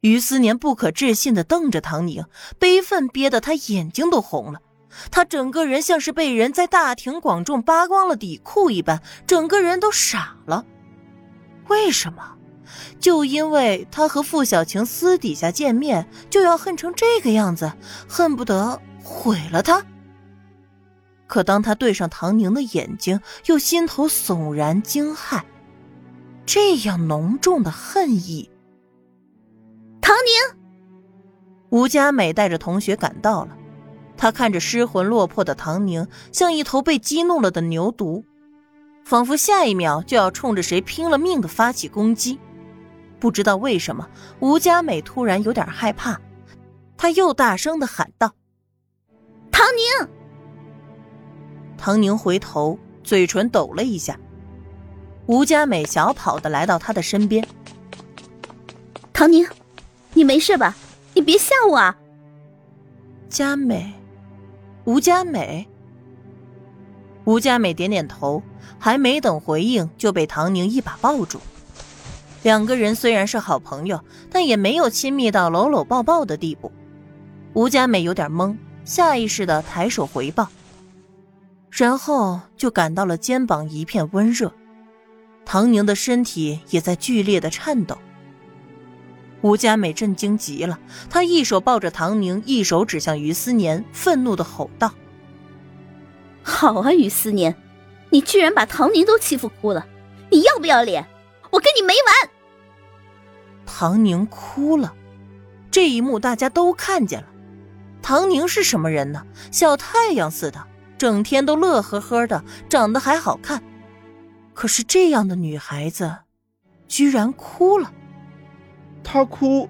于思年不可置信的瞪着唐宁，悲愤憋得他眼睛都红了。他整个人像是被人在大庭广众扒光了底裤一般，整个人都傻了。为什么？就因为他和傅小晴私底下见面，就要恨成这个样子，恨不得毁了他。可当他对上唐宁的眼睛，又心头悚然惊骇，这样浓重的恨意。唐宁，吴佳美带着同学赶到了。她看着失魂落魄的唐宁，像一头被激怒了的牛犊，仿佛下一秒就要冲着谁拼了命的发起攻击。不知道为什么，吴佳美突然有点害怕，她又大声的喊道：“唐宁！”唐宁回头，嘴唇抖了一下。吴佳美小跑的来到他的身边：“唐宁，你没事吧？你别吓我啊！”佳美。吴佳美，吴佳美点点头，还没等回应，就被唐宁一把抱住。两个人虽然是好朋友，但也没有亲密到搂搂抱抱的地步。吴佳美有点懵，下意识的抬手回抱，然后就感到了肩膀一片温热，唐宁的身体也在剧烈的颤抖。吴佳美震惊极了，她一手抱着唐宁，一手指向于思年，愤怒的吼道：“好啊，于思年，你居然把唐宁都欺负哭了，你要不要脸？我跟你没完！”唐宁哭了，这一幕大家都看见了。唐宁是什么人呢？小太阳似的，整天都乐呵呵的，长得还好看。可是这样的女孩子，居然哭了。他哭，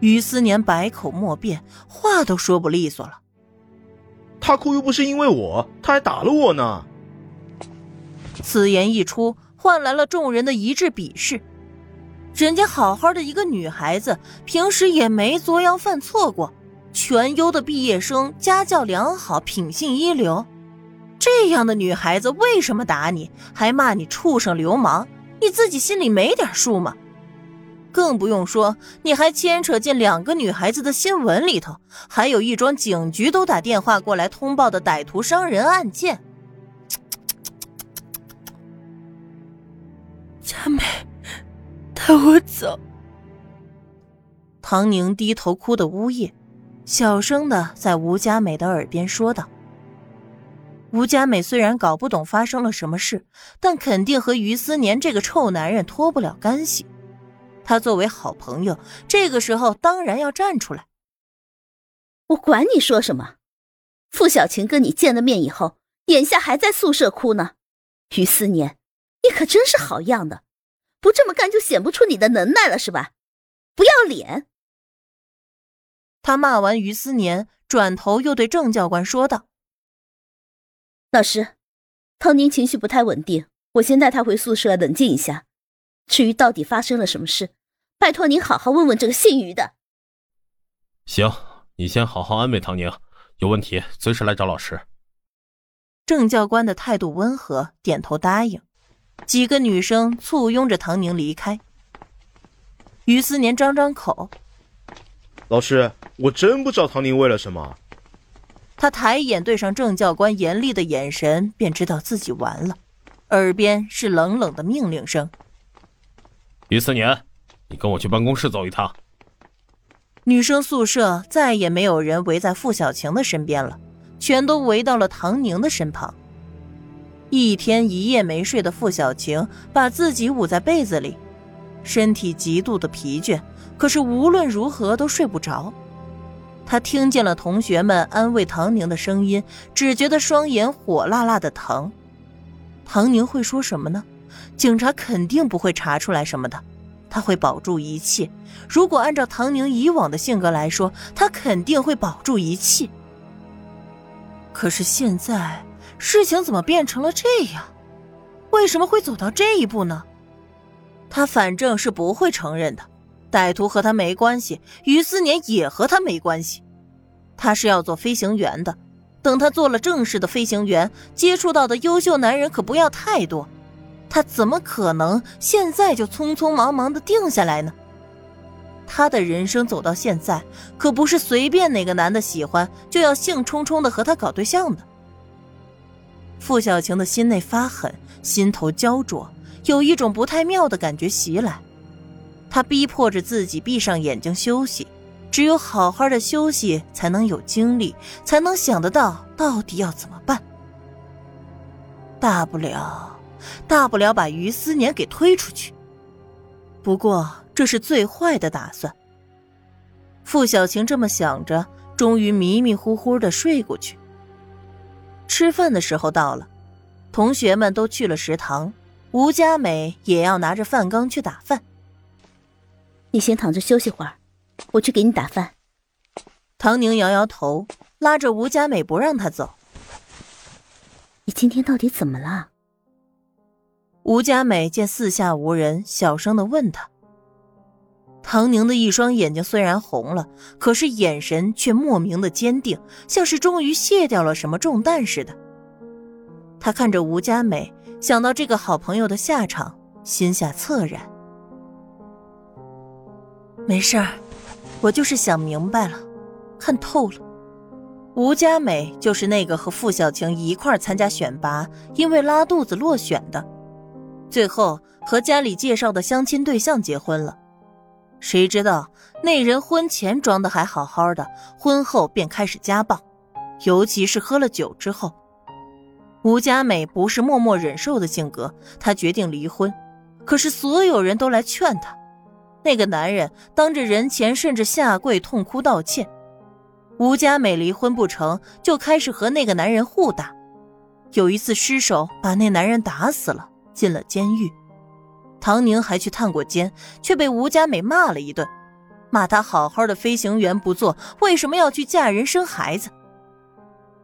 于思年百口莫辩，话都说不利索了。他哭又不是因为我，他还打了我呢。此言一出，换来了众人的一致鄙视。人家好好的一个女孩子，平时也没作妖犯错过，全优的毕业生，家教良好，品性一流。这样的女孩子为什么打你，还骂你畜生流氓？你自己心里没点数吗？更不用说，你还牵扯进两个女孩子的新闻里头，还有一桩警局都打电话过来通报的歹徒伤人案件。佳美，带我走。唐宁低头哭的呜咽，小声的在吴佳美的耳边说道。吴佳美虽然搞不懂发生了什么事，但肯定和于思年这个臭男人脱不了干系。他作为好朋友，这个时候当然要站出来。我管你说什么，傅小晴跟你见了面以后，眼下还在宿舍哭呢。于思年，你可真是好样的，不这么干就显不出你的能耐了是吧？不要脸！他骂完于思年，转头又对郑教官说道：“老师，唐宁情绪不太稳定，我先带他回宿舍冷静一下。至于到底发生了什么事？”拜托您好好问问这个姓于的。行，你先好好安慰唐宁，有问题随时来找老师。郑教官的态度温和，点头答应。几个女生簇拥着唐宁离开。于思年张张口：“老师，我真不知道唐宁为了什么。”他抬眼对上郑教官严厉的眼神，便知道自己完了。耳边是冷冷的命令声：“于思年。”你跟我去办公室走一趟。女生宿舍再也没有人围在傅小晴的身边了，全都围到了唐宁的身旁。一天一夜没睡的傅小晴把自己捂在被子里，身体极度的疲倦，可是无论如何都睡不着。她听见了同学们安慰唐宁的声音，只觉得双眼火辣辣的疼。唐宁会说什么呢？警察肯定不会查出来什么的。他会保住一切。如果按照唐宁以往的性格来说，他肯定会保住一切。可是现在事情怎么变成了这样？为什么会走到这一步呢？他反正是不会承认的。歹徒和他没关系，于思年也和他没关系。他是要做飞行员的，等他做了正式的飞行员，接触到的优秀男人可不要太多。他怎么可能现在就匆匆忙忙的定下来呢？他。的人生走到现在，可不是随便哪个男的喜欢就要兴冲冲的和他搞对象的。傅小晴的心内发狠，心头焦灼，有一种不太妙的感觉袭来。她逼迫着自己闭上眼睛休息，只有好好的休息，才能有精力，才能想得到到底要怎么办。大不了，大不了把于思年给推出去。不过这是最坏的打算。傅小晴这么想着，终于迷迷糊糊的睡过去。吃饭的时候到了，同学们都去了食堂，吴佳美也要拿着饭缸去打饭。你先躺着休息会儿，我去给你打饭。唐宁摇摇头，拉着吴佳美不让她走。你今天到底怎么了？吴佳美见四下无人，小声的问他。唐宁的一双眼睛虽然红了，可是眼神却莫名的坚定，像是终于卸掉了什么重担似的。他看着吴佳美，想到这个好朋友的下场，心下恻然。没事儿，我就是想明白了，看透了。吴佳美就是那个和傅小晴一块参加选拔，因为拉肚子落选的，最后和家里介绍的相亲对象结婚了。谁知道那人婚前装的还好好的，婚后便开始家暴，尤其是喝了酒之后。吴佳美不是默默忍受的性格，她决定离婚。可是所有人都来劝她，那个男人当着人前甚至下跪痛哭道歉。吴佳美离婚不成就开始和那个男人互打，有一次失手把那男人打死了，进了监狱。唐宁还去探过监，却被吴佳美骂了一顿，骂她好好的飞行员不做，为什么要去嫁人生孩子？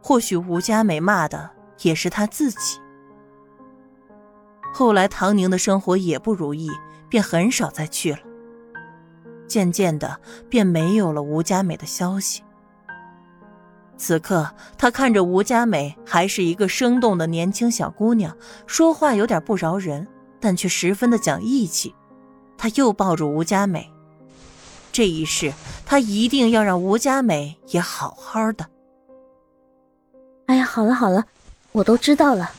或许吴佳美骂的也是她自己。后来唐宁的生活也不如意，便很少再去了。渐渐的，便没有了吴佳美的消息。此刻，他看着吴佳美，还是一个生动的年轻小姑娘，说话有点不饶人。但却十分的讲义气，他又抱住吴佳美，这一世他一定要让吴佳美也好好的。哎呀，好了好了，我都知道了，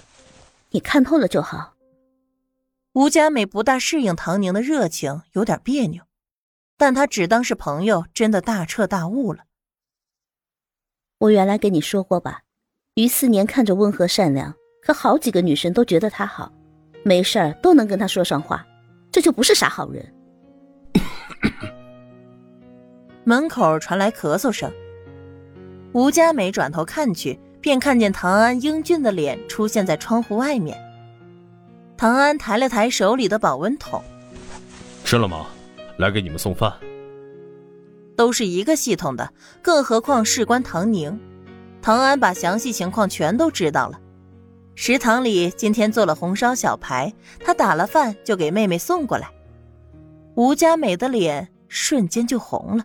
你看透了就好。吴佳美不大适应唐宁的热情，有点别扭，但她只当是朋友，真的大彻大悟了。我原来跟你说过吧，于四年看着温和善良，可好几个女生都觉得他好。没事儿都能跟他说上话，这就不是啥好人。门口传来咳嗽声，吴佳美转头看去，便看见唐安英俊的脸出现在窗户外面。唐安抬了抬手里的保温桶，吃了吗？来给你们送饭。都是一个系统的，更何况事关唐宁，唐安把详细情况全都知道了。食堂里今天做了红烧小排，他打了饭就给妹妹送过来。吴佳美的脸瞬间就红了。